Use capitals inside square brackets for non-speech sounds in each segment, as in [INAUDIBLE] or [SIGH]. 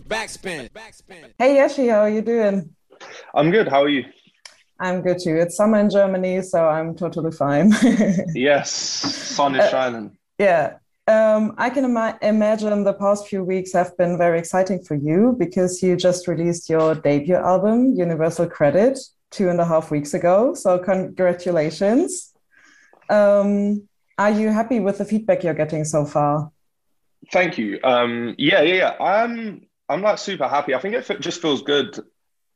Backspin. Backspin. Hey Yeshi, how are you doing? I'm good. How are you? I'm good too. It's summer in Germany, so I'm totally fine. [LAUGHS] yes, sun is uh. Yeah. Um, I can Im- imagine the past few weeks have been very exciting for you because you just released your debut album, Universal Credit, two and a half weeks ago. So, congratulations. Um, are you happy with the feedback you're getting so far? Thank you. Um, yeah, yeah, yeah. I'm I'm like super happy. I think it just feels good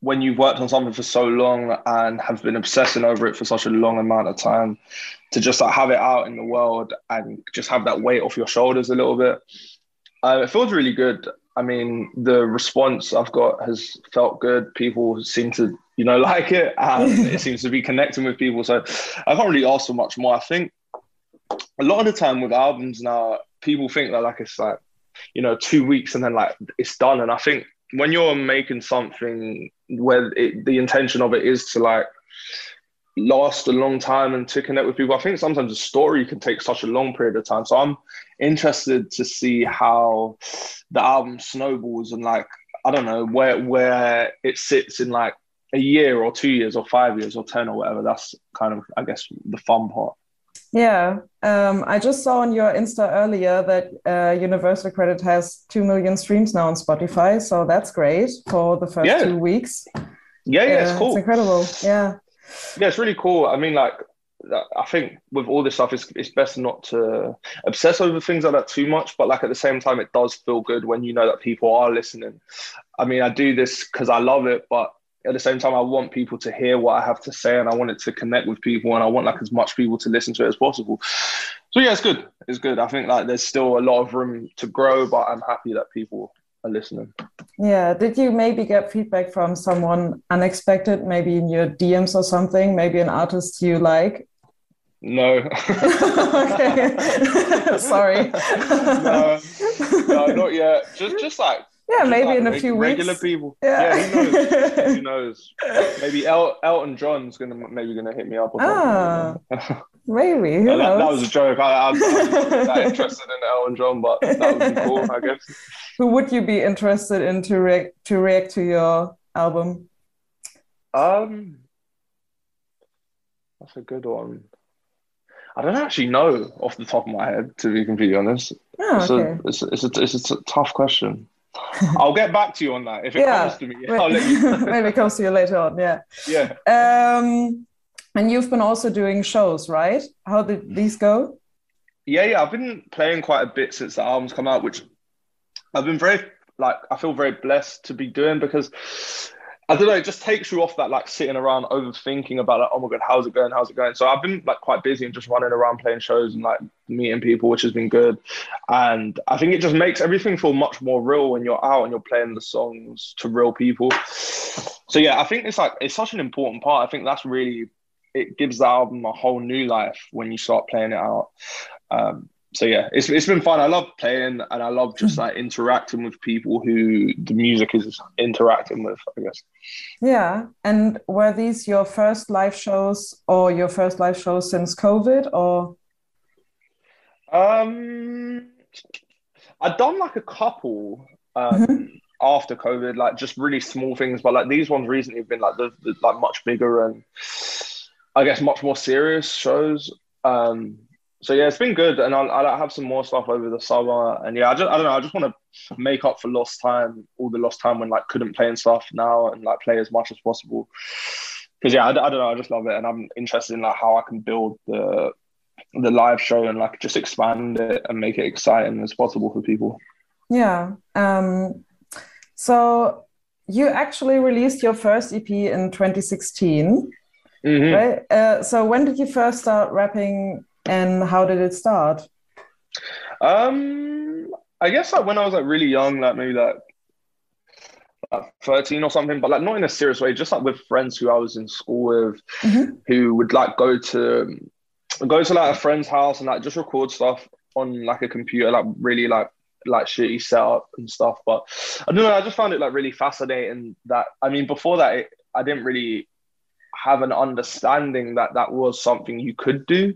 when you've worked on something for so long and have been obsessing over it for such a long amount of time to just like have it out in the world and just have that weight off your shoulders a little bit. Uh, it feels really good. I mean, the response I've got has felt good. People seem to, you know, [LAUGHS] like it, and [LAUGHS] it seems to be connecting with people. So I can't really ask for much more. I think a lot of the time with albums now, people think that like it's like you know two weeks and then like it's done. And i think when you're making something where it, the intention of it is to like last a long time and to connect with people i think sometimes a story can take such a long period of time. So i'm interested to see how the album snowballs and like i don't know where where it sits in like a year or two years or five years or 10 or whatever. That's kind of i guess the fun part yeah, um, I just saw on your Insta earlier that uh, Universal Credit has 2 million streams now on Spotify. So that's great for the first yeah. two weeks. Yeah, yeah, it's cool. It's incredible. Yeah. Yeah, it's really cool. I mean, like, I think with all this stuff, it's, it's best not to obsess over things like that too much. But like at the same time, it does feel good when you know that people are listening. I mean, I do this because I love it, but at the same time, I want people to hear what I have to say, and I want it to connect with people, and I want like as much people to listen to it as possible. So yeah, it's good. It's good. I think like there's still a lot of room to grow, but I'm happy that people are listening. Yeah. Did you maybe get feedback from someone unexpected, maybe in your DMs or something? Maybe an artist you like? No. [LAUGHS] [LAUGHS] okay. [LAUGHS] Sorry. no, no, not yet. Just, just like yeah, maybe like in a few regular weeks. Regular people. Yeah, yeah who knows? [LAUGHS] who knows? Maybe El- Elton John's gonna maybe gonna hit me up. Or ah, [LAUGHS] maybe. Who that, that, was a joke. I, I, I was that [LAUGHS] interested in Elton John, but that would be cool, I guess. Who would you be interested in to react to react to your album? Um, that's a good one. I don't actually know off the top of my head, to be completely honest. Oh, it's, okay. a, it's, a, it's, a, it's a tough question. [LAUGHS] I'll get back to you on that if it yeah. comes to me. I'll let you. [LAUGHS] Maybe it comes to you later on. Yeah. Yeah. Um, and you've been also doing shows, right? How did these go? Yeah, yeah. I've been playing quite a bit since the album's come out, which I've been very like I feel very blessed to be doing because I don't know, it just takes you off that like sitting around overthinking about like, oh my god, how's it going? How's it going? So I've been like quite busy and just running around playing shows and like meeting people, which has been good. And I think it just makes everything feel much more real when you're out and you're playing the songs to real people. So yeah, I think it's like it's such an important part. I think that's really it gives the album a whole new life when you start playing it out. Um, so yeah, it's it's been fun. I love playing and I love just like interacting with people who the music is interacting with. I guess. Yeah, and were these your first live shows or your first live shows since COVID or? Um, I've done like a couple um, mm-hmm. after COVID, like just really small things, but like these ones recently have been like the, the like much bigger and I guess much more serious shows. Um, so yeah, it's been good, and I'll, I'll have some more stuff over the summer. And yeah, I just I don't know, I just want to make up for lost time, all the lost time when like couldn't play and stuff now, and like play as much as possible. Because yeah, I, I don't know, I just love it, and I'm interested in like how I can build the the live show and like just expand it and make it exciting as possible for people. Yeah. Um. So you actually released your first EP in 2016. Mm-hmm. Right. Uh, so when did you first start rapping and how did it start? Um, I guess like when I was like really young, like maybe like, like 13 or something, but like not in a serious way, just like with friends who I was in school with, mm-hmm. who would like go to go to like a friend's house and like just record stuff on like a computer, like really like like shitty setup and stuff. But I don't know, I just found it like really fascinating that I mean before that it, I didn't really have an understanding that that was something you could do.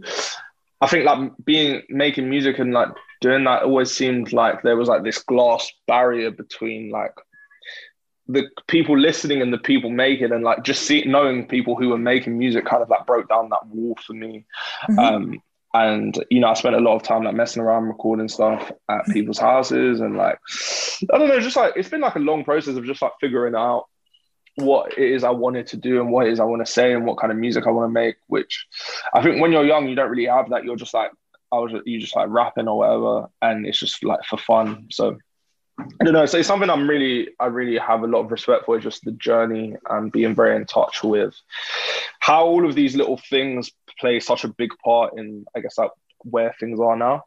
I think like being making music and like doing that always seemed like there was like this glass barrier between like the people listening and the people making and like just see knowing people who were making music kind of like broke down that wall for me. Mm-hmm. Um, and you know, I spent a lot of time like messing around recording stuff at people's houses and like I don't know, just like it's been like a long process of just like figuring out what it is I wanted to do and what it is I want to say and what kind of music I want to make. Which I think when you're young, you don't really have that. You're just like I was you just like rapping or whatever, and it's just like for fun. So I don't know. So it's something I'm really, I really have a lot of respect for. Is just the journey and being very in touch with how all of these little things play such a big part in, I guess, like where things are now.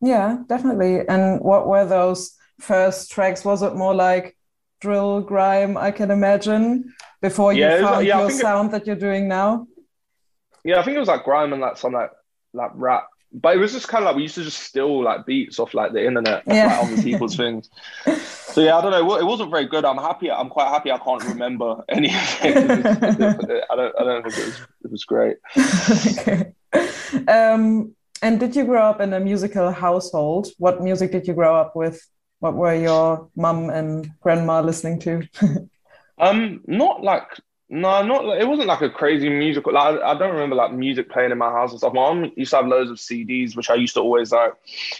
Yeah, definitely. And what were those first tracks? Was it more like drill grime? I can imagine before you yeah, found yeah, your sound it, that you're doing now. Yeah, I think it was like grime and like some like like rap but it was just kind of like we used to just steal like beats off like the internet, yeah. like, on people's [LAUGHS] things. So yeah, I don't know. It wasn't very good. I'm happy. I'm quite happy. I can't remember [LAUGHS] any of it. I don't. I don't think it was. It was great. [LAUGHS] okay. Um, and did you grow up in a musical household? What music did you grow up with? What were your mum and grandma listening to? [LAUGHS] um, not like no, not. It wasn't like a crazy musical. Like I, I, don't remember like music playing in my house and stuff. My mom used to have loads of CDs, which I used to always like,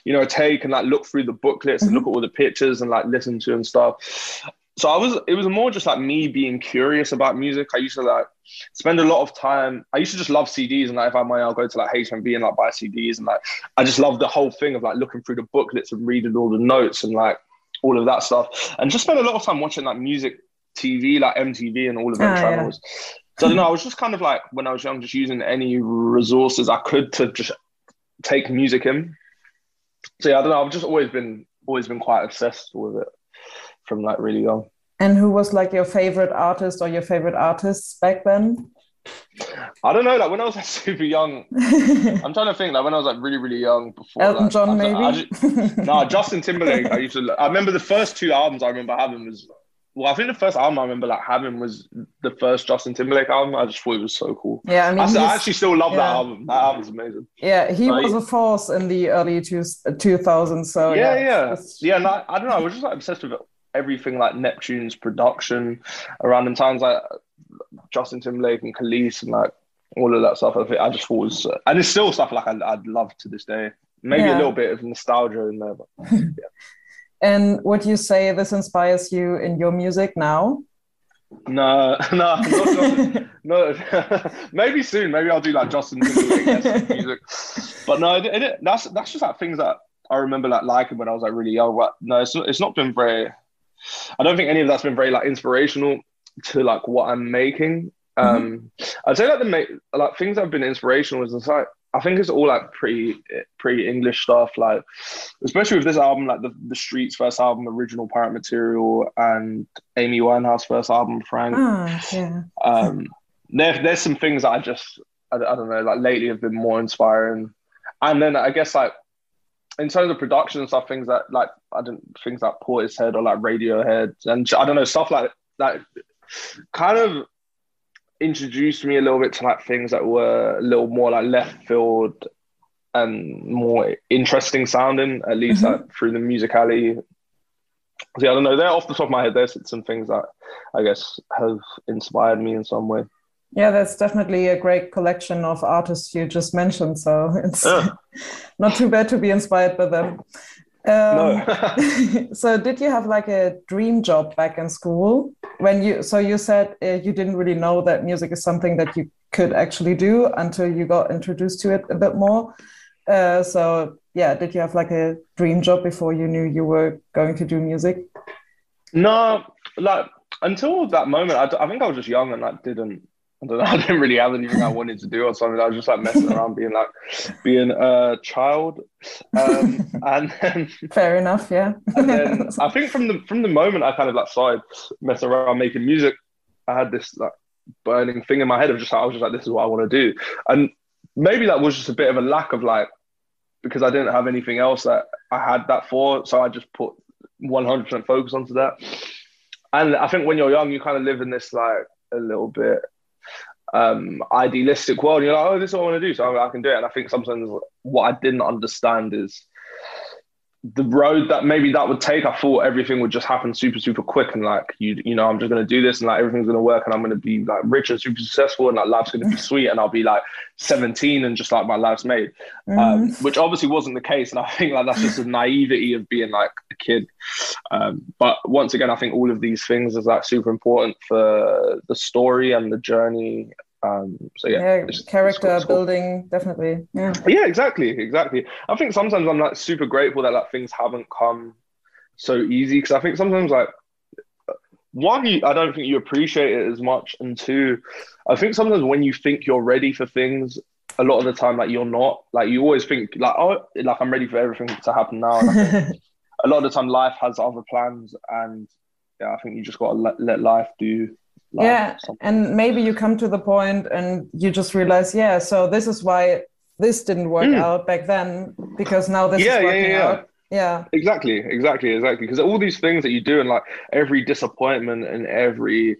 you know, take and like look through the booklets mm-hmm. and look at all the pictures and like listen to and stuff. So I was. It was more just like me being curious about music. I used to like spend a lot of time. I used to just love CDs and like if I might, I'll go to like HMV and like buy CDs and like I just love the whole thing of like looking through the booklets and reading all the notes and like all of that stuff and just spend a lot of time watching like music TV, like MTV and all of them oh, channels. Yeah. So I don't know. I was just kind of like when I was young, just using any resources I could to just take music in. So yeah, I don't know. I've just always been always been quite obsessed with it from like really young. And who was like your favorite artist or your favorite artists back then? I don't know. Like when I was like [LAUGHS] super young, [LAUGHS] I'm trying to think. Like when I was like really really young, before Elton like, John, maybe. Just, no, [LAUGHS] Justin Timberlake. I used to. I remember the first two albums I remember having was well, I think the first album I remember like having was the first Justin Timberlake album. I just thought it was so cool. Yeah, I mean, I, I actually still love yeah. that album. That album's amazing. Yeah, he was a force in the early two two thousands. So yeah, yeah, yeah. And I, I don't know. I was just like obsessed with everything like Neptune's production around in times like Justin Timberlake and Kelis and like all of that stuff. I, think, I just thought was, and it's still stuff like I, would love to this day. Maybe yeah. a little bit of nostalgia in there, but yeah. [LAUGHS] And would you say this inspires you in your music now? No, [LAUGHS] no, not, no. [LAUGHS] maybe soon. Maybe I'll do like Justin Timberlake music. But no, it, it, that's that's just like things that I remember like liking when I was like really young. But no, it's not, it's not been very. I don't think any of that's been very like inspirational to like what I'm making. Mm-hmm. Um, I'd say like the like things that have been inspirational is like I think it's all like pretty pretty English stuff, like especially with this album, like the the Streets first album, original Pirate Material, and Amy Winehouse first album, Frank. Oh, yeah. Um, there, there's some things that I just I, I don't know, like lately have been more inspiring, and then I guess like in terms of production and stuff, things that like I don't things like Portishead or like Radiohead, and I don't know stuff like that, kind of introduced me a little bit to like things that were a little more like left field and more interesting sounding, at least mm-hmm. like, through the musicality. So yeah, I don't know. There, off the top of my head, there's some things that I guess have inspired me in some way. Yeah, that's definitely a great collection of artists you just mentioned. So it's [LAUGHS] not too bad to be inspired by them. Um, no. [LAUGHS] so did you have like a dream job back in school when you so you said uh, you didn't really know that music is something that you could actually do until you got introduced to it a bit more uh, so yeah did you have like a dream job before you knew you were going to do music no like until that moment I, I think i was just young and like didn't I don't know. [LAUGHS] I didn't really have anything I wanted to do or something. I was just like messing around, being like, being a child. Um, [LAUGHS] and then fair enough, yeah. and then [LAUGHS] I think from the from the moment I kind of like started messing around making music, I had this like burning thing in my head of just I was just like, this is what I want to do, and maybe that was just a bit of a lack of like because I didn't have anything else that I had that for, so I just put 100% focus onto that. And I think when you're young, you kind of live in this like a little bit um, idealistic world. You're like, oh, this is what I want to do, so I, I can do it. And I think sometimes what I didn't understand is the road that maybe that would take, I thought everything would just happen super, super quick and like you, you know, I'm just gonna do this and like everything's gonna work and I'm gonna be like rich and super successful and like life's gonna be [LAUGHS] sweet and I'll be like 17 and just like my life's made, mm-hmm. um, which obviously wasn't the case. And I [LAUGHS] think like that's just the naivety of being like a kid. Um, but once again, I think all of these things is like super important for the story and the journey um, so yeah, yeah it's, character it's cool, building, cool. definitely. Yeah. Yeah, exactly, exactly. I think sometimes I'm like super grateful that like things haven't come so easy because I think sometimes like one, you, I don't think you appreciate it as much, and two, I think sometimes when you think you're ready for things, a lot of the time like you're not. Like you always think like oh, like I'm ready for everything to happen now. [LAUGHS] a lot of the time, life has other plans, and yeah, I think you just got to let, let life do yeah and maybe you come to the point and you just realize yeah so this is why this didn't work mm. out back then because now this yeah, is working yeah, yeah, out. Yeah. Exactly exactly exactly. Because all these things that you do and like every disappointment and every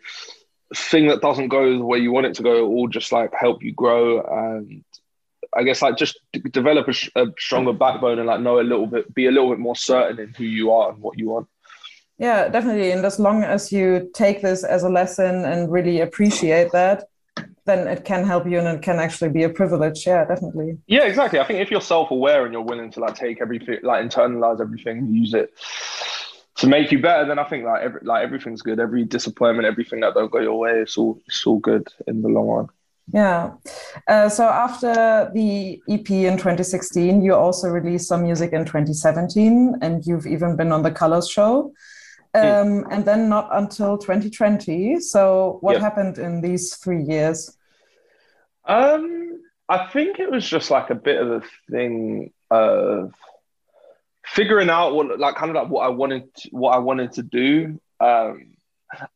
thing that doesn't go the way you want it to go all just like help you grow and I guess like just develop a, a stronger backbone and like know a little bit, be a little bit more certain in who you are and what you want. Yeah, definitely. And as long as you take this as a lesson and really appreciate that, then it can help you and it can actually be a privilege. Yeah, definitely. Yeah, exactly. I think if you're self-aware and you're willing to like take everything, like internalize everything, use it to make you better, then I think like every, like everything's good. Every disappointment, everything that don't go your way, it's all it's all good in the long run. Yeah. Uh, so after the EP in 2016, you also released some music in 2017, and you've even been on the Colors show. Hmm. um, and then not until 2020. So, what happened in these three years? Um, I think it was just like a bit of a thing of figuring out what, like, kind of like what I wanted, to, what I wanted to do, um,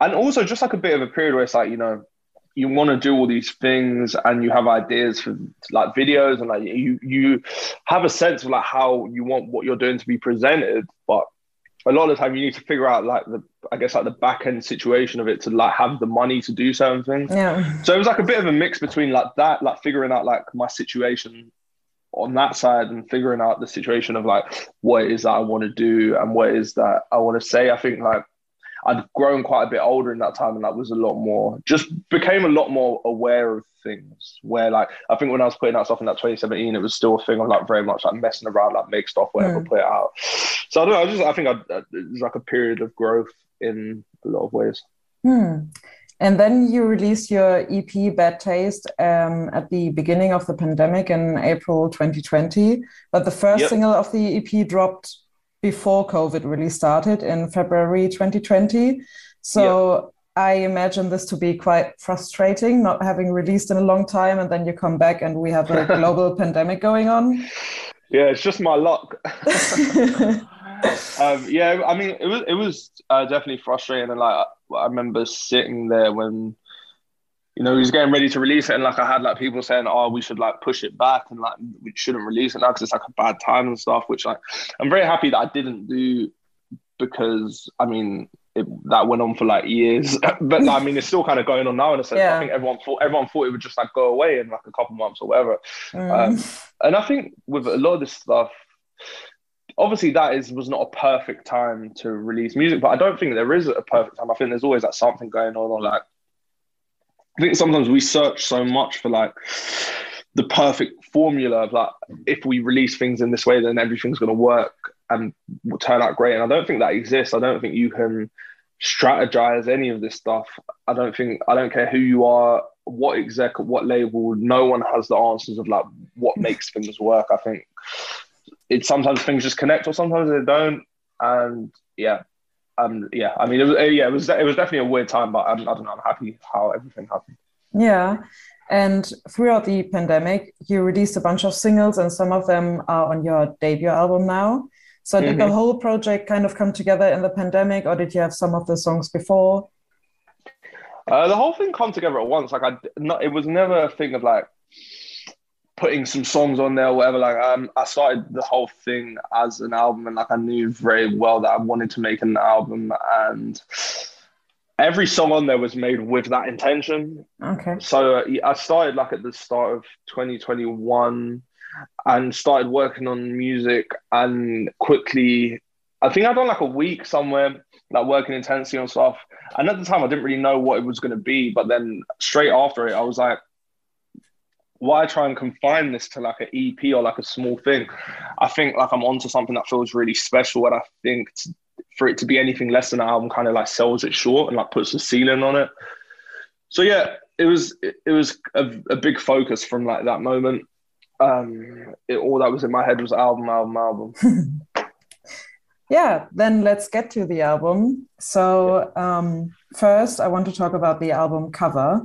and also just like a bit of a period where it's like, you know, you want to do all these things and you have ideas for like videos and like you you have a sense of like how you want what you're doing to be presented but a lot of the time you need to figure out like the I guess like the back end situation of it to like have the money to do certain things. Yeah. So it was like a bit of a mix between like that, like figuring out like my situation on that side and figuring out the situation of like what it is that I want to do and what is that I want to say. I think like I'd grown quite a bit older in that time and that was a lot more just became a lot more aware of things where like I think when I was putting out stuff in that 2017 it was still a thing of like very much like messing around like make stuff whatever mm. put it out so I don't know I just I think I, it was like a period of growth in a lot of ways mm. and then you released your EP Bad Taste um, at the beginning of the pandemic in April 2020 but the first yep. single of the EP dropped before COVID really started in February 2020. So I imagine this to be quite frustrating, not having released in a long time, and then you come back and we have a [LAUGHS] global pandemic going on. Yeah, it's just my luck. [LAUGHS] um, yeah, I mean, it was it was uh, definitely frustrating, and like I remember sitting there when you know, he was getting ready to release it, and like I had like people saying, "Oh, we should like push it back and like we shouldn't release it now because it's like a bad time and stuff." Which like I'm very happy that I didn't do because I mean it, that went on for like years, [LAUGHS] but I mean it's still kind of going on now in a sense. Yeah. I think everyone thought everyone thought it would just like go away in like a couple months or whatever. Mm. Um, and I think with a lot of this stuff, obviously that is was not a perfect time to release music, but I don't think there is a perfect time. I think there's always like something going on or like I think sometimes we search so much for like the perfect formula of like if we release things in this way, then everything's going to work and will turn out great. And I don't think that exists. I don't think you can strategize any of this stuff. I don't think I don't care who you are, what exec, what label. No one has the answers of like what makes things work. I think it's sometimes things just connect or sometimes they don't. And yeah, um, yeah, I mean, it was, uh, yeah, it was, it was definitely a weird time, but I'm, I don't know, I'm happy how everything happened. Yeah. And throughout the pandemic, you released a bunch of singles, and some of them are on your debut album now. So, did mm-hmm. the whole project kind of come together in the pandemic, or did you have some of the songs before? Uh, the whole thing come together at once. Like, I, not, it was never a thing of like, putting some songs on there or whatever. Like um, I started the whole thing as an album, and like I knew very well that I wanted to make an album, and every song on there was made with that intention. Okay. So uh, I started like at the start of 2021. and started working on music and quickly I think I'd done like a week somewhere, like working intensely on stuff. And at the time I didn't really know what it was gonna be, but then straight after it, I was like, why try and confine this to like an EP or like a small thing? I think like I'm onto something that feels really special, and I think for it to be anything less than an album kind of like sells it short and like puts the ceiling on it. So yeah, it was it, it was a, a, big focus from like that moment. Um, it, all that was in my head was album, album, album. [LAUGHS] yeah, then let's get to the album. So um, first, I want to talk about the album cover.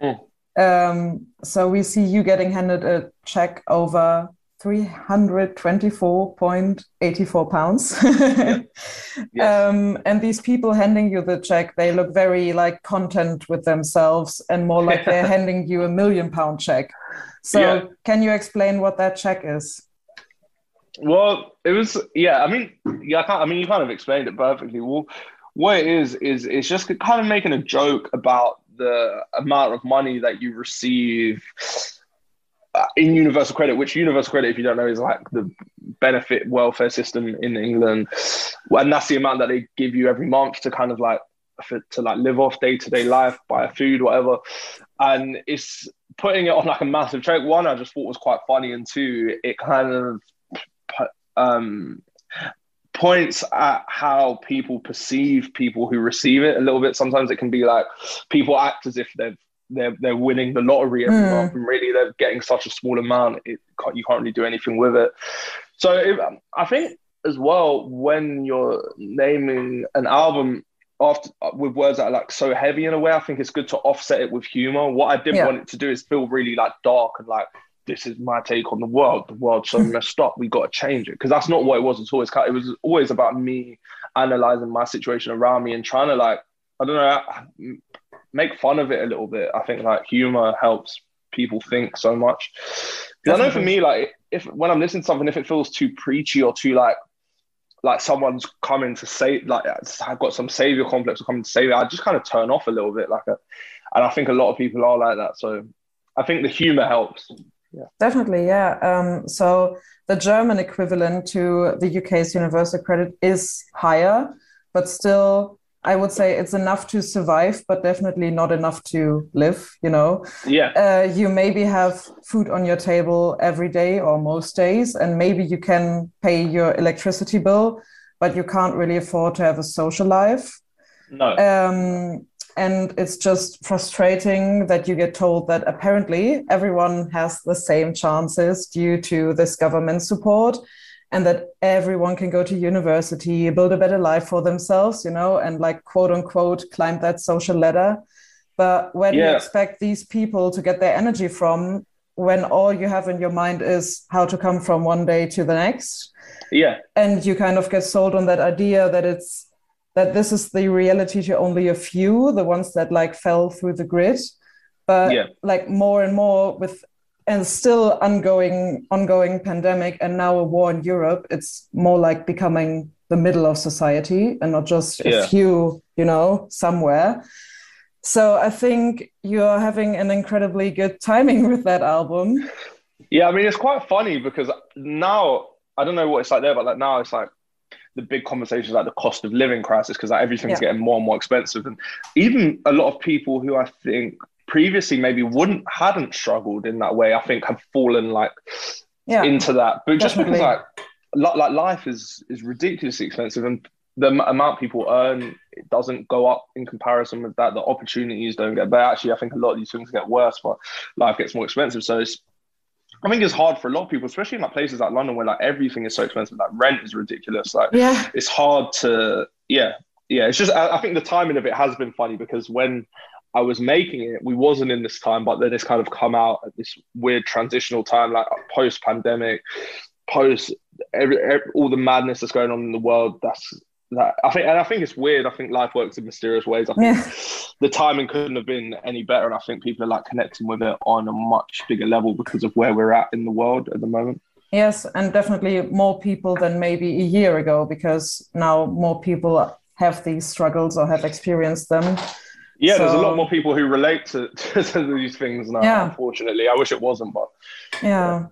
Mm. Um, so we see you getting handed a check over 324.84 pounds. [LAUGHS] yes. um, and these people handing you the check, they look very like content with themselves and more like they're [LAUGHS] handing you a million pound check. So yeah. can you explain what that check is? Well, it was yeah. I mean, yeah. I, I mean, you kind of explained it perfectly. Well, what it is is it's just kind of making a joke about the amount of money that you receive uh, in universal credit, which universal credit, if you don't know, is like the benefit welfare system in England, and that's the amount that they give you every month to kind of like for, to like live off day to day life, buy food, whatever. And it's putting it on like a massive check. One, I just thought was quite funny, and two, it kind of um, points at how people perceive people who receive it a little bit. Sometimes it can be like people act as if they've they're they're winning the lottery every mm. month, and really they're getting such a small amount. It you can't really do anything with it. So it, I think as well when you're naming an album after with words that are like so heavy in a way, I think it's good to offset it with humor. What I didn't yeah. want it to do is feel really like dark and like this is my take on the world. The world's so mm. messed up. We got to change it because that's not what it was at all. It's it was always about me analyzing my situation around me and trying to like I don't know make fun of it a little bit. I think like humor helps people think so much. Because I know for me, like if when I'm listening to something, if it feels too preachy or too like like someone's coming to say like I've got some savior complex or coming to save it, I just kind of turn off a little bit. Like, a, and I think a lot of people are like that. So I think the humor helps. Yeah. Definitely, yeah. Um, so the German equivalent to the UK's universal credit is higher, but still I would say it's enough to survive, but definitely not enough to live. You know, yeah. Uh, you maybe have food on your table every day or most days, and maybe you can pay your electricity bill, but you can't really afford to have a social life. No. Um, and it's just frustrating that you get told that apparently everyone has the same chances due to this government support and that everyone can go to university, build a better life for themselves, you know, and like quote unquote climb that social ladder. But where do yeah. you expect these people to get their energy from when all you have in your mind is how to come from one day to the next? Yeah. And you kind of get sold on that idea that it's that this is the reality to only a few, the ones that like fell through the grid. But yeah. like more and more with and still ongoing ongoing pandemic and now a war in Europe, it's more like becoming the middle of society and not just yeah. a few, you know, somewhere. So I think you're having an incredibly good timing with that album. Yeah, I mean it's quite funny because now I don't know what it's like there, but like now it's like the big conversations like the cost of living crisis because like everything's yeah. getting more and more expensive, and even a lot of people who I think previously maybe wouldn't hadn't struggled in that way i think have fallen like yeah, into that. But just definitely. because like like life is is ridiculously expensive and the amount people earn it doesn't go up in comparison with that. The opportunities don't get but actually i think a lot of these things get worse but life gets more expensive. So it's I think it's hard for a lot of people, especially in like places like London where like everything is so expensive. Like rent is ridiculous. Like yeah. it's hard to yeah, yeah. It's just I, I think the timing of it has been funny because when I was making it, we wasn't in this time, but then it's kind of come out at this weird transitional time, like post pandemic, post every, every, all the madness that's going on in the world. That's that I think, and I think it's weird. I think life works in mysterious ways. I think yeah. the timing couldn't have been any better, and I think people are like connecting with it on a much bigger level because of where we're at in the world at the moment. Yes, and definitely more people than maybe a year ago because now more people have these struggles or have experienced them. Yeah, so, there's a lot more people who relate to, [LAUGHS] to, these things now. Yeah. Unfortunately, I wish it wasn't, but yeah.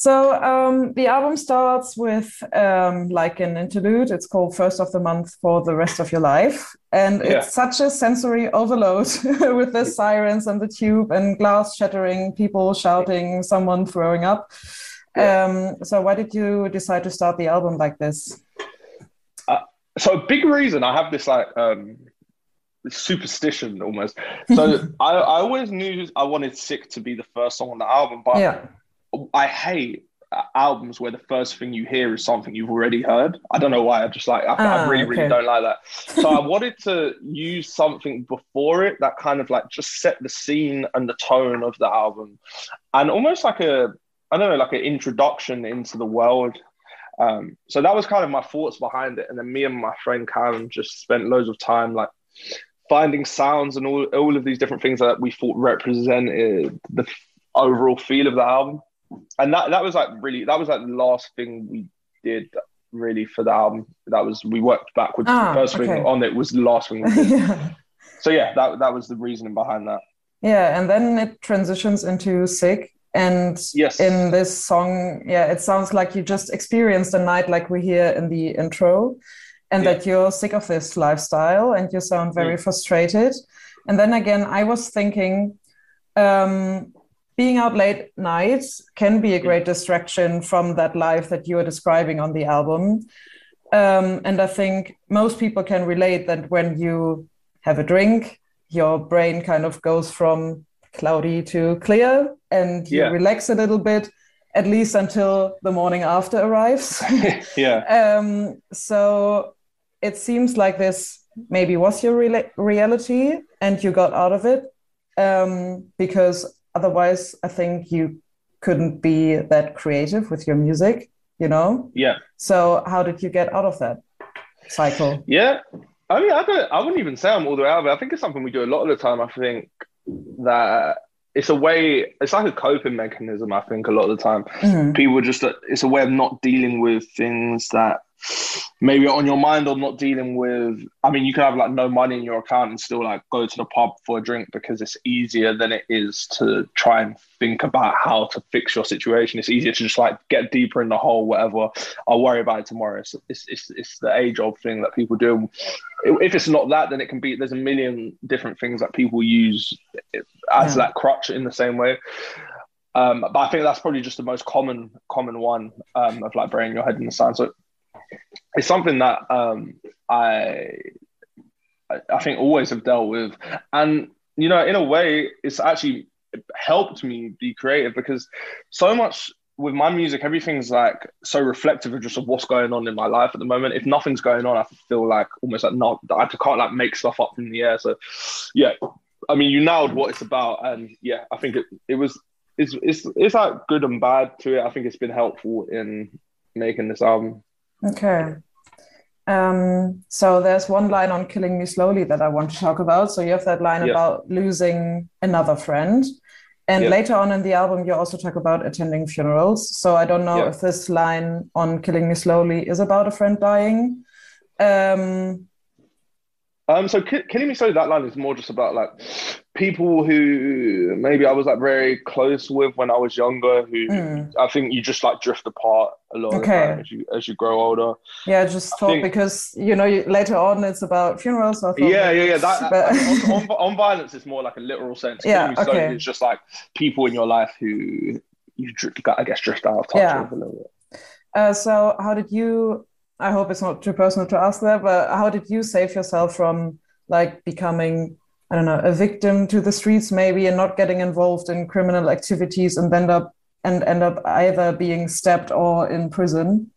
So um, the album starts with um, like an interlude. It's called First of the Month for the Rest of Your Life. And yeah. it's such a sensory overload [LAUGHS] with the sirens and the tube and glass shattering, people shouting, someone throwing up. Yeah. Um, so why did you decide to start the album like this? Uh, so a big reason I have this like um, superstition almost. So [LAUGHS] I, I always knew I wanted Sick to be the first song on the album, but yeah. I hate albums where the first thing you hear is something you've already heard. I don't know why. I just like I, ah, I really okay. really don't like that. So I [LAUGHS] wanted to use something before it that kind of like just set the scene and the tone of the album, and almost like a I don't know like an introduction into the world. Um, so that was kind of my thoughts behind it, and then me and my friend Karen just spent loads of time like finding sounds and all all of these different things that we thought represented the overall feel of the album and that that was like really that was like the last thing we did really for the album. That was we worked backwards. Ah, the first okay. thing on it was the last thing. [LAUGHS] yeah. So yeah, that that was the reasoning behind that. Yeah, and then it transitions into sick. And yes. in this song, yeah, it sounds like you just experienced a night like we hear in the intro, and yeah. that you're sick of this lifestyle and you sound very mm. frustrated. And then again, I was thinking, um, being out late nights can be a great distraction from that life that you are describing on the album. Um, and I think most people can relate that when you have a drink, your brain kind of goes from cloudy to clear and you yeah. relax a little bit, at least until the morning after arrives. [LAUGHS] yeah. Um, so it seems like this maybe was your re- reality and you got out of it um, because otherwise i think you couldn't be that creative with your music you know? Yeah. So how did you get out of that cycle? Yeah. I mean i don't i wouldn't even say i'm all the way out of it. I think it's something we do a lot of the time i think that it's a way it's like a coping mechanism i think a lot of the time. Mm-hmm. people just it's a way of not dealing with things that maybe on your mind or not dealing with i mean you can have like no money in your account and still like go to the pub for a drink because it's easier than it is to try and think about how to fix your situation. It's easier to just like get deeper in the hole whatever. I'll worry about it tomorrow. It's it's, it's, it's the age old thing that people do. If it's not that then it can be there's a million different things that people use as yeah. that crutch in the same way. Um, but I think that's probably just the most common common one um, of like burying your head in the sand. So it's something that um, I I think always have dealt with, and you know, in a way, it's actually helped me be creative because so much with my music, everything's like so reflective of just of what's going on in my life at the moment. If nothing's going on, I feel like almost like not I can't like make stuff up from the air. So yeah, I mean, you nailed what it's about, and yeah, I think it it was it's it's it's like good and bad to it. I think it's been helpful in making this album. Okay. Um, so there's one line on Killing Me Slowly that I want to talk about. So you have that line yeah. about losing another friend. And yeah. later on in the album, you also talk about attending funerals. So I don't know yeah. if this line on Killing Me Slowly is about a friend dying. Um, um, so Killing Me Slowly, that line is more just about like people who maybe I was like very close with when I was younger. Who mm. I think you just like drift apart a lot okay. as you as you grow older. Yeah, just thought think, because you know you, later on it's about funerals. So yeah, yeah, yeah. That, but... on, on, [LAUGHS] on, violence, it's more like a literal sense. Yeah, okay. It's just like people in your life who you got I guess drift out of touch yeah. with a little bit. Uh, so how did you I hope it's not too personal to ask that, but how did you save yourself from like becoming, I don't know, a victim to the streets maybe and not getting involved in criminal activities and end up and end up either being stabbed or in prison?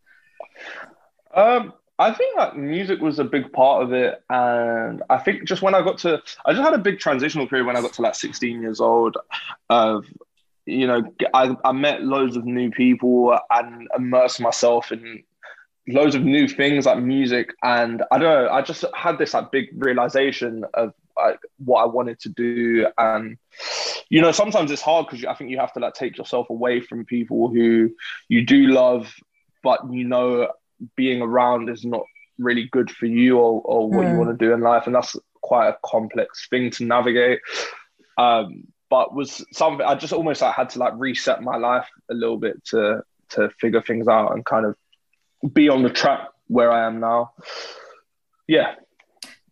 Um, I think that music was a big part of it, and I think just when I got to, I just had a big transitional period when I got to like 16 years old, of you know, I, I met loads of new people and immersed myself in loads of new things like music and i don't know i just had this like big realization of like what i wanted to do and you know sometimes it's hard because i think you have to like take yourself away from people who you do love but you know being around is not really good for you or, or what mm. you hmm. want to do in life and that's quite a complex thing to navigate um but was something I just almost like had to like reset my life a little bit to to figure things out and kind of be on the track where I am now. Yeah.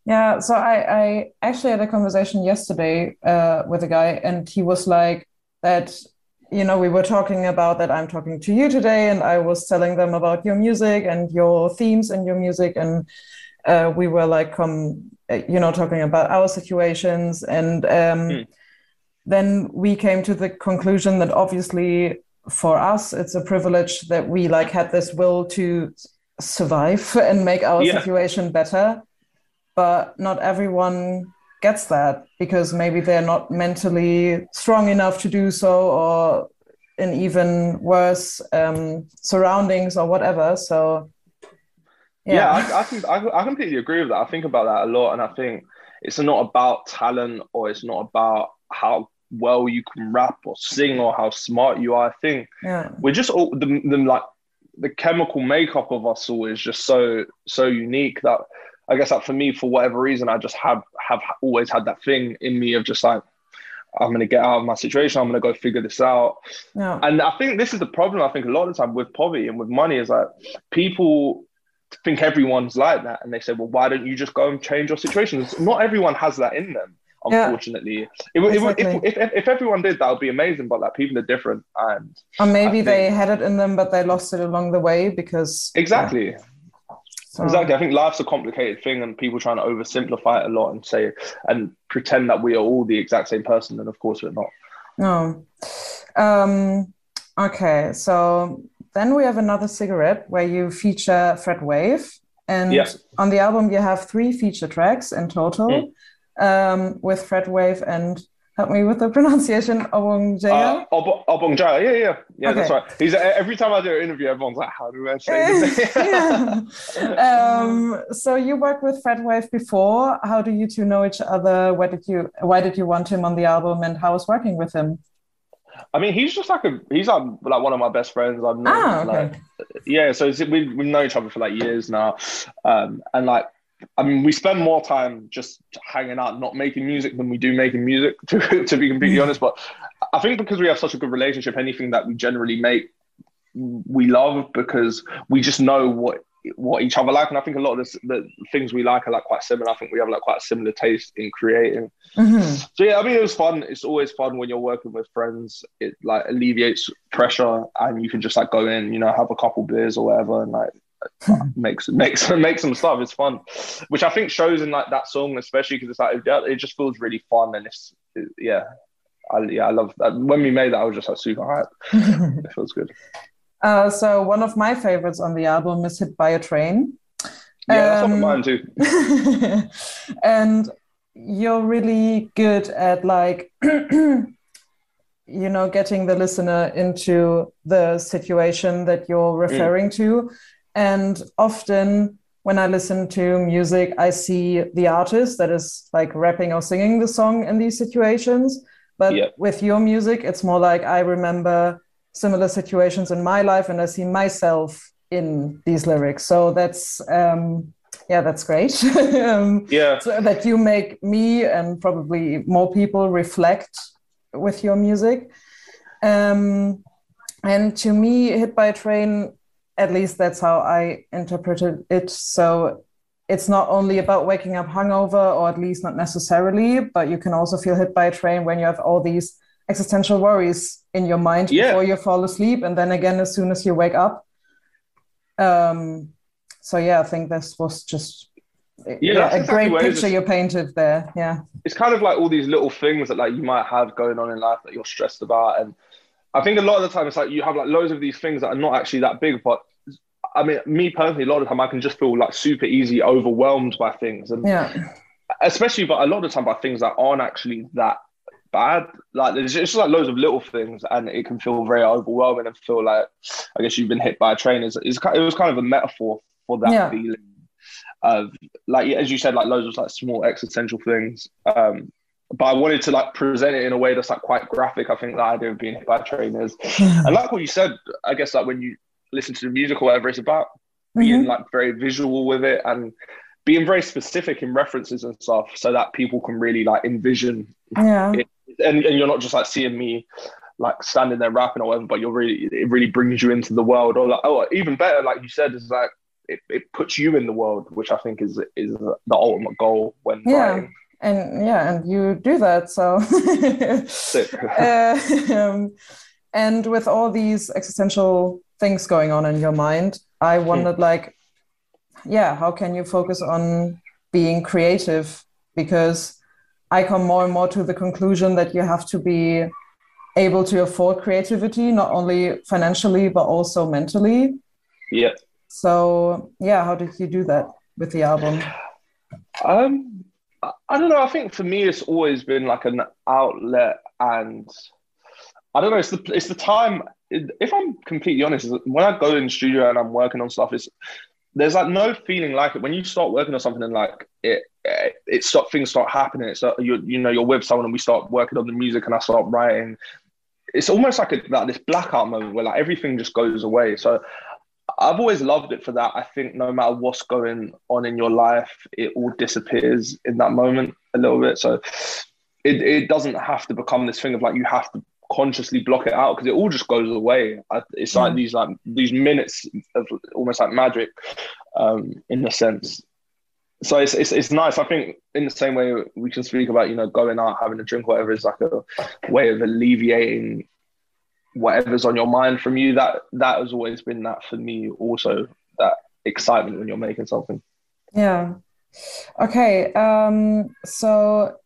Yeah. So I, I actually had a conversation yesterday uh, with a guy, and he was like that. You know, we were talking about that. I'm talking to you today, and I was telling them about your music and your themes and your music, and uh, we were like, come, you know, talking about our situations, and um, mm. then we came to the conclusion that obviously for us it's a privilege that we like had this will to survive [LAUGHS] and make our yeah. situation better but not everyone gets that because maybe they're not mentally strong enough to do so or in even worse um, surroundings or whatever so yeah, yeah I, I, think, I, I completely agree with that i think about that a lot and i think it's not about talent or it's not about how well you can rap or sing or how smart you are. I think yeah. we're just all the, the like the chemical makeup of us all is just so so unique that I guess that for me, for whatever reason, I just have have always had that thing in me of just like I'm gonna get out of my situation. I'm gonna go figure this out. Yeah. And I think this is the problem. I think a lot of the time with poverty and with money is like people think everyone's like that, and they say, well, why don't you just go and change your situation? Not everyone has that in them unfortunately. Yeah, it, exactly. if, if, if, if, everyone did, that would be amazing, but like people are different. And or maybe think, they had it in them, but they lost it along the way because. Exactly. Yeah. So. Exactly. I think life's a complicated thing, and people trying to oversimplify it a lot and say and pretend that we are all the exact same person, and of course we're not. No. Um, okay, so then we have another cigarette where you feature Fredwave, and yeah. on the album you have three feature tracks in total. Mm um, with Fredwave and help me with the pronunciation Obongjayar. Uh, Ob- yeah, yeah, yeah. Okay. That's right. He's every time I do an interview, everyone's like, "How do I say [LAUGHS] this?" yeah. [LAUGHS] [LAUGHS] um, so you worked with Fredwave before. How do you two know each other? Why did you Why did you want him on the album, and how was working with him? I mean, he's just like a he's like like one of my best friends. I've known ah, okay. like yeah, so we we've known each other for like years now, um, and like I mean, we spend more time just hanging out, not making music than we do making music, [LAUGHS] to, to be completely mm. honest. But I think because we have such a good relationship, anything that we generally make, we love because we just know what what each other like. And I think a lot of this, the things we like are like quite similar. I think we have like quite a similar taste in creating. Mm-hmm. So yeah, I mean, it was fun. It's always fun when you're working with friends. It like alleviates pressure and you can just like go in, you know, have a couple beers or whatever and like makes makes [LAUGHS] makes some stuff. It's fun, which I think shows in like that song, especially because it's like it just feels really fun and it's it, yeah, I, yeah, I love that. When we made that, I was just like super hyped. [LAUGHS] it feels good. Uh, so one of my favorites on the album is "Hit by a Train." Yeah, um, that's mine too. [LAUGHS] and you're really good at like [CLEARS THROAT] you know getting the listener into the situation that you're mm. referring mm. to and often when I listen to music, I see the artist that is like rapping or singing the song in these situations. But yep. with your music, it's more like I remember similar situations in my life and I see myself in these lyrics. So that's, um, yeah, that's great. [LAUGHS] um, yeah. So that you make me and probably more people reflect with your music. Um, and to me, Hit by a Train at least that's how I interpreted it. So it's not only about waking up hungover, or at least not necessarily, but you can also feel hit by a train when you have all these existential worries in your mind yeah. before you fall asleep, and then again as soon as you wake up. Um, so yeah, I think this was just yeah, yeah a exactly great picture you painted there. Yeah, it's kind of like all these little things that like you might have going on in life that you're stressed about, and I think a lot of the time it's like you have like loads of these things that are not actually that big, but I mean, me personally, a lot of the time I can just feel like super easy overwhelmed by things, and yeah, especially but a lot of the time by things that aren't actually that bad. Like there's just like loads of little things, and it can feel very overwhelming and feel like I guess you've been hit by a train. Is it was kind of a metaphor for that yeah. feeling of like as you said, like loads of like small existential things. Um, but I wanted to like present it in a way that's like quite graphic. I think the idea of being hit by a train is, and like what you said, I guess like when you listen to the music or whatever it's about, mm-hmm. being like very visual with it and being very specific in references and stuff so that people can really like envision yeah. it and, and you're not just like seeing me like standing there rapping or whatever, but you're really it really brings you into the world. Or like oh, even better, like you said, is like it, it puts you in the world, which I think is is the ultimate goal when yeah. writing. And yeah, and you do that. So [LAUGHS] uh, [LAUGHS] um, and with all these existential things going on in your mind, I wondered like, yeah, how can you focus on being creative? Because I come more and more to the conclusion that you have to be able to afford creativity, not only financially, but also mentally. Yeah. So, yeah, how did you do that with the album? Um, I don't know. I think for me, it's always been like an outlet, and I don't know. It's the it's the time. If I'm completely honest, when I go in the studio and I'm working on stuff, it's there's like no feeling like it when you start working on something and like it it, it start things start happening. It's like you you know you're with someone and we start working on the music and I start writing it's almost like a like this blackout moment where like everything just goes away. So I've always loved it for that. I think no matter what's going on in your life, it all disappears in that moment a little bit. So it, it doesn't have to become this thing of like you have to consciously block it out because it all just goes away. It's like mm. these like these minutes of almost like magic, um, in a sense so it's, it's it's nice. I think in the same way we can speak about you know going out having a drink, whatever is like a way of alleviating whatever's on your mind from you. That that has always been that for me. Also, that excitement when you're making something. Yeah. Okay. Um. So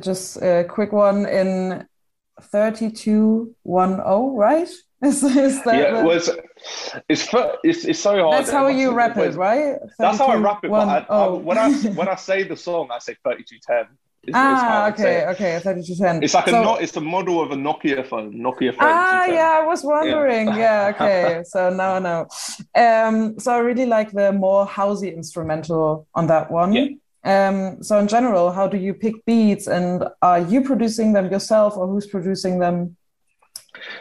just a quick one in thirty two one zero, oh, right? [LAUGHS] Is, is that yeah, the... well, it's, it's, it's, it's so hard. That's how you rap it, right? That's how I rap it. One, but I, oh. I, when I when I [LAUGHS] say the song, I say thirty two ten. ah, okay, okay, two ten. It's like so, a not. It's the model of a Nokia phone. Nokia phone. Ah, yeah, I was wondering. Yeah, [LAUGHS] yeah okay. so now I know. Um, so I really like the more housey instrumental on that one. Yeah. Um, so in general, how do you pick beats, and are you producing them yourself, or who's producing them?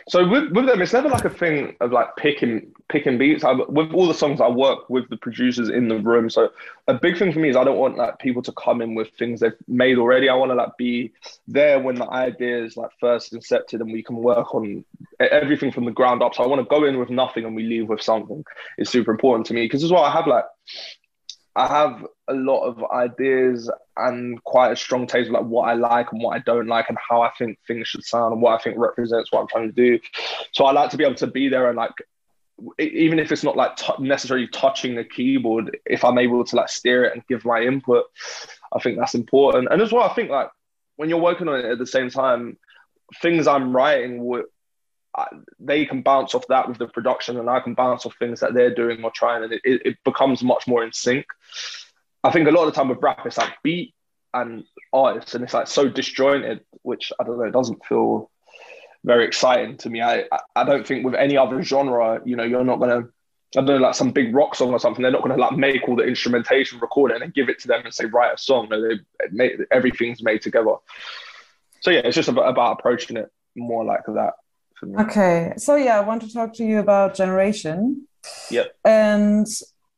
So with, with them, it's never like a thing of like picking picking beats. I, with all the songs, I work with the producers in the room. So a big thing for me is I don't want like people to come in with things they've made already. I want to like be there when the idea is like first incepted, and we can work on everything from the ground up. So I want to go in with nothing and we leave with something. It's super important to me because as well I have like I have a lot of ideas and quite a strong taste of like what I like and what I don't like and how I think things should sound and what I think represents what I'm trying to do. So I like to be able to be there and like even if it's not like t- necessarily touching the keyboard, if I'm able to like steer it and give my input, I think that's important. And as well, I think like when you're working on it at the same time, things I'm writing would they can bounce off that with the production and I can bounce off things that they're doing or trying and it, it becomes much more in sync. I think a lot of the time with rap, it's like beat and artists and it's like so disjointed, which I don't know, it doesn't feel very exciting to me. I, I don't think with any other genre, you know, you're not going to, I don't know, like some big rock song or something, they're not going to like make all the instrumentation, record it and then give it to them and say, write a song. No, they make, everything's made together. So yeah, it's just about, about approaching it more like that me. Okay, so yeah, I want to talk to you about generation. Yep. And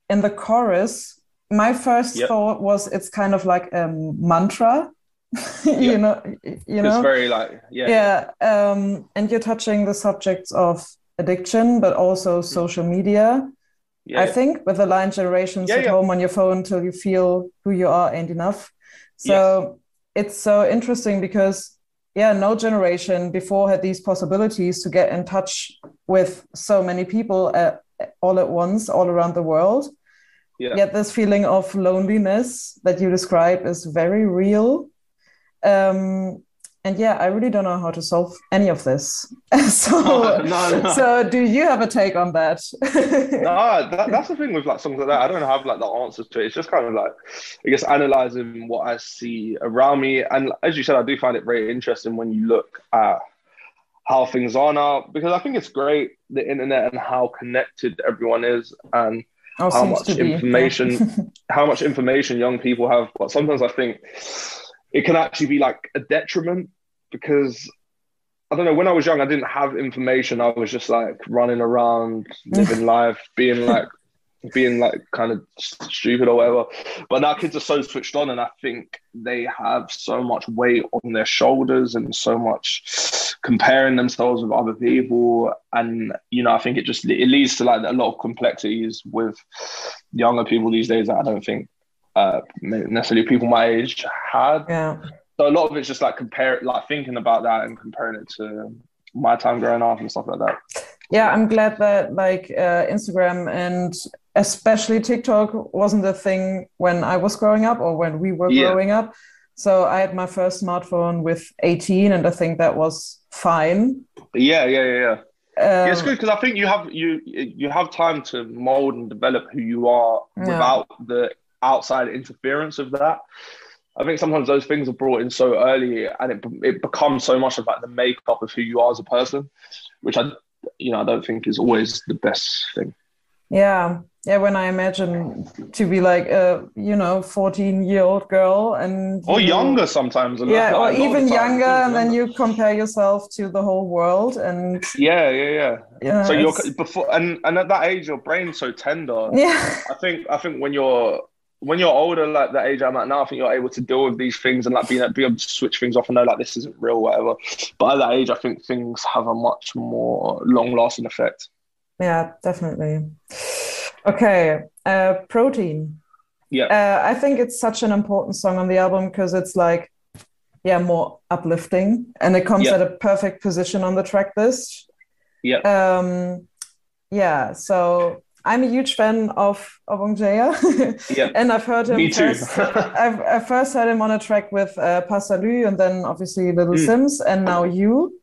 in the chorus, my first yep. thought was it's kind of like a mantra. [LAUGHS] you yep. know, you know, it's very like yeah, yeah. Um, and you're touching the subjects of addiction, but also mm. social media. Yeah, I think with the line generations yeah, at home on your phone till you feel who you are ain't enough. So yes. it's so interesting because yeah, no generation before had these possibilities to get in touch with so many people at, all at once, all around the world. Yeah. Yet this feeling of loneliness that you describe is very real. Um, and yeah, I really don't know how to solve any of this. [LAUGHS] so, [LAUGHS] no, no. so do you have a take on that? no, [LAUGHS] that, that's the thing with like songs like that. I don't have like the answers to it. It's just kind of like, I guess, analyzing what I see around me. And as you said, I do find it very interesting when you look at how things are now, because I think it's great the internet and how connected everyone is, and oh, how much information, how much information young people have. But sometimes I think it can actually be like a detriment because I don't know. When I was young, I didn't have information. I was just like running around, [LAUGHS] living life, being like being like kind of stupid or whatever. But now kids are so switched on, and I think they have so much weight on their shoulders and so much comparing themselves with other people. And you know, I think it just it leads to like a lot of complexities with younger people these days that I don't think uh, necessarily people my age had. Yeah. So a lot of it's just like compare, like thinking about that and comparing it to my time growing up and stuff like that. Yeah, I'm glad that like uh, Instagram and especially TikTok wasn't a thing when I was growing up or when we were yeah. growing up. So I had my first smartphone with 18, and I think that was fine. Yeah, yeah, yeah, yeah. Um, yeah it's good because I think you have you you have time to mold and develop who you are yeah. without the outside interference of that. I think sometimes those things are brought in so early, and it it becomes so much about the makeup of who you are as a person, which I you know I don't think is always the best thing. Yeah, yeah. When I imagine to be like a you know fourteen year old girl and or younger sometimes, yeah, or even younger, and then you compare yourself to the whole world, and yeah, yeah, yeah. yeah so you're before, and and at that age, your brain's so tender. Yeah, I think I think when you're when you're older, like the age I'm at now, I think you're able to deal with these things and like being, be able to switch things off and know like this isn't real, whatever. But at that age, I think things have a much more long lasting effect. Yeah, definitely. Okay, uh, protein. Yeah, uh, I think it's such an important song on the album because it's like, yeah, more uplifting, and it comes yeah. at a perfect position on the track list. Yeah. Um, yeah. So I'm a huge fan of of [LAUGHS] yeah. and I've heard him. Me too. first, I've, I first heard him on a track with uh, Pa Salieu, and then obviously Little mm. Simz, and now you.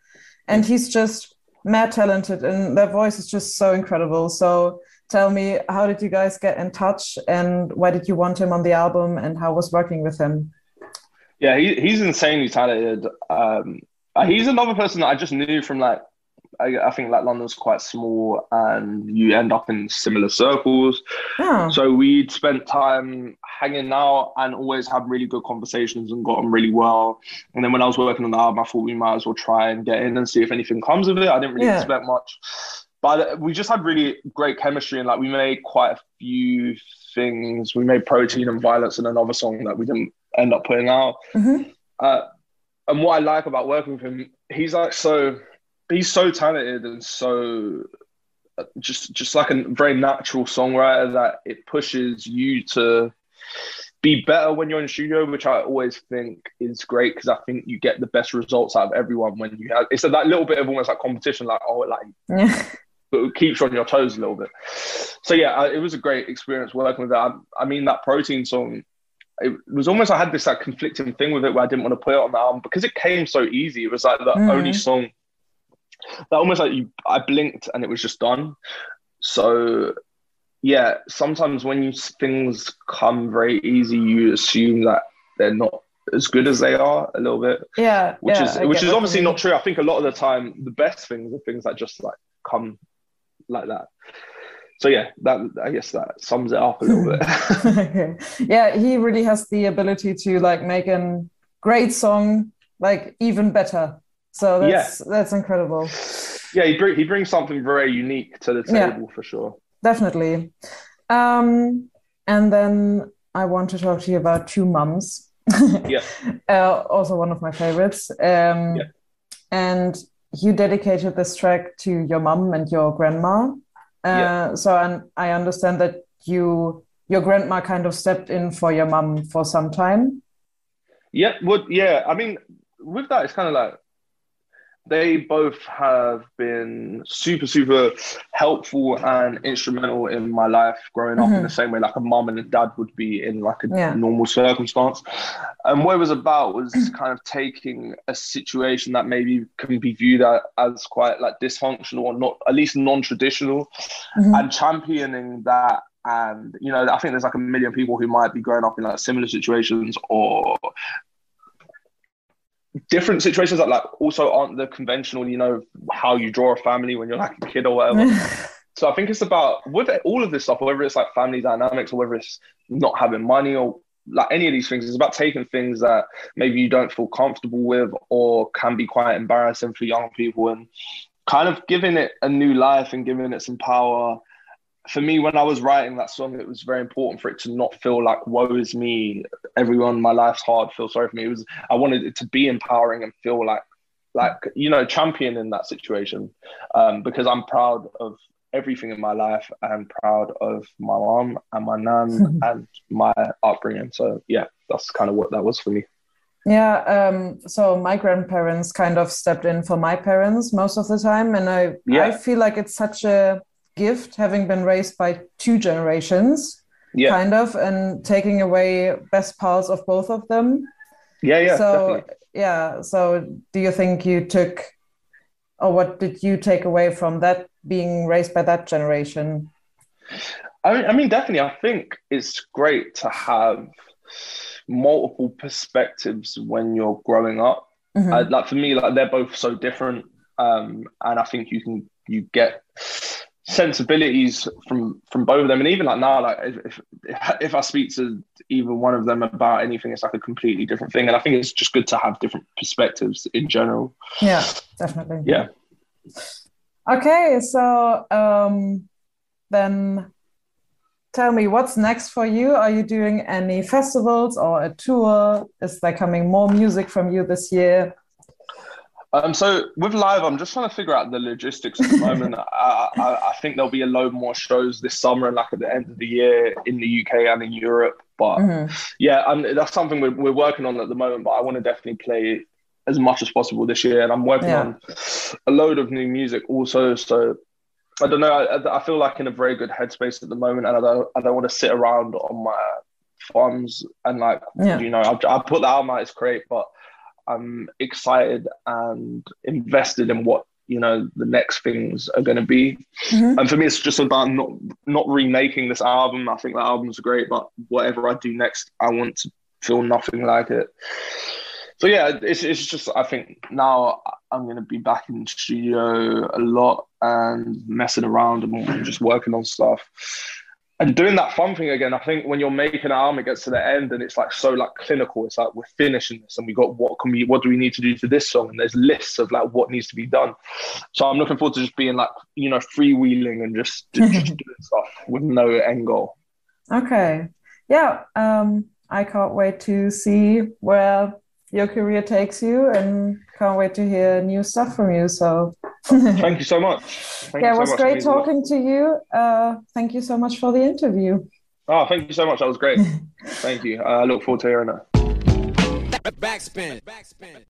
And he's just mad talented, and their voice is just so incredible. So tell me, how did you guys get in touch, and why did you want him on the album, and how was working with him? Yeah, he, he's insanely talented. Um, he's another person that I just knew from like I, I, think like London's quite small and you end up in similar circles. So we'd spent time hanging out and always had really good conversations and got on really well. And then when I was working on the album, I thought we might as well try and get in and see if anything comes of it. I didn't really yeah. expect much. But we just had really great chemistry and like we made quite a few things. We made Protein and Violence and another song that we didn't end up putting out. Mm-hmm. Uh, and what I like about working with him, he's like so he's so talented and so uh, just just like a very natural songwriter that it pushes you to be better when you're in the studio, which I always think is great because I think you get the best results out of everyone when you have it's a, that little bit of almost like competition, like oh, like yeah. [LAUGHS] but it keeps you on your toes a little bit. So yeah, it was a great experience working with that. I, I mean, that protein song, it was almost I had this like conflicting thing with it where I didn't want to put it on the album because it came so easy. It was like the mm. only song that almost like you I blinked and it was just done. So yeah, sometimes when you, things come very easy, you assume that they're not as good as they are a little bit. Yeah, which yeah, is I which is obviously not true. I think a lot of the time the best things are things that just like come like that. So yeah, that I guess that sums it up a little bit. [LAUGHS] [LAUGHS] okay. Yeah, he really has the ability to like make a great song like even better. So that's yeah. that's incredible. Yeah, he, bring, he brings something very unique to the table yeah, for sure. Definitely. Um, and then I want to talk to you about Two Mums. yeah. [LAUGHS] Uh, also one of my favorites. Um, yeah. And you dedicated this track to your mum and your grandma. Uh, yeah. So I, I understand that you your grandma kind of stepped in for your mum for some time. Yeah, well, yeah. I mean, with that, it's kind of like they both have been super, super helpful and instrumental in my life growing mm-hmm. up in mm-hmm. the same way like a mom and a dad would be in like a yeah. normal circumstance. And what it was about was [CLEARS THROAT] kind of taking a situation that maybe can be viewed as quite like dysfunctional or not, at least non-traditional, mm-hmm. and championing that and you know i think there's like a million people who might be growing up in like similar situations or different situations that like also aren't the conventional, you know, how you draw a family when you're like a kid or whatever. [LAUGHS] so I think it's about with all of this stuff, whether it's like family dynamics or whether it's not having money or like any of these things, it's about taking things that maybe you don't feel comfortable with or can be quite embarrassing for young people and kind of giving it a new life and giving it some power for me, when I was writing that song, it was very important for it to not feel like woe is me. Everyone, my life's hard. Feel sorry for me. It was I wanted it to be empowering and feel like like you know champion in that situation um, because I'm proud of everything in my life. I'm proud of my mom and my nan [LAUGHS] and my upbringing. So yeah, that's kind of what that was for me. Yeah, um, so my grandparents kind of stepped in for my parents most of the time, and I yeah. I feel like it's such a gift having been raised by two generations, yeah. kind of, and taking away best parts of both of them. Yeah, yeah. So definitely. yeah, so do you think you took, or what did you take away from that being raised by that generation? I mean, I mean, definitely. I think it's great to have multiple perspectives when you're growing up. Mm-hmm. Uh, like for me, like they're both so different, um, and I think you can you get sensibilities from from both of them. And even like now like if, if if i speak to either one of them about anything it's like a completely different thing. And i think it's just good to have different perspectives in general. Yeah definitely. Yeah. Okay so um then tell me what's next for you? Are you doing any festivals or a tour? Is there coming more music from you this year um, so with live, I'm just trying to figure out the logistics at the [LAUGHS] moment. I, I, I, think there'll be a load more shows this summer and like at the end of the year in the UK and in Europe. But mm-hmm. yeah, and that's something we're, we're working on at the moment. But I want to definitely play as much as possible this year, and I'm working yeah. on a load of new music also. So I don't know. I, I, feel like in a very good headspace at the moment, and I don't I don't want to sit around on my funds and like yeah. you know I, I put the album out. It's great, but I'm excited and invested in what you know the next things are going to be. Mm-hmm. And for me, it's just about not not remaking this album. I think that album's great, but whatever I do next, I want to feel nothing like it. So yeah, it's it's just I think now I'm going to be back in the studio a lot and messing around and just working on stuff and doing that fun thing again. I think when you're making an album, it gets to the end and it's like so like clinical. It's like we're finishing this and we got what can we what do we need to do to this song? And there's lists of like what needs to be done. So I'm looking forward to just being like you know freewheeling and just just, just [LAUGHS] doing stuff with no end goal. Okay, yeah, um, I can't wait to see where your career takes you and can't wait to hear new stuff from you. So thank you so [LAUGHS] much. Thank yeah, it was so great talking to you. Uh, thank you so much for the interview. Oh, thank you so much. That was great. [LAUGHS] thank you. Uh, I look forward to hearing that. Backspin. Backspin.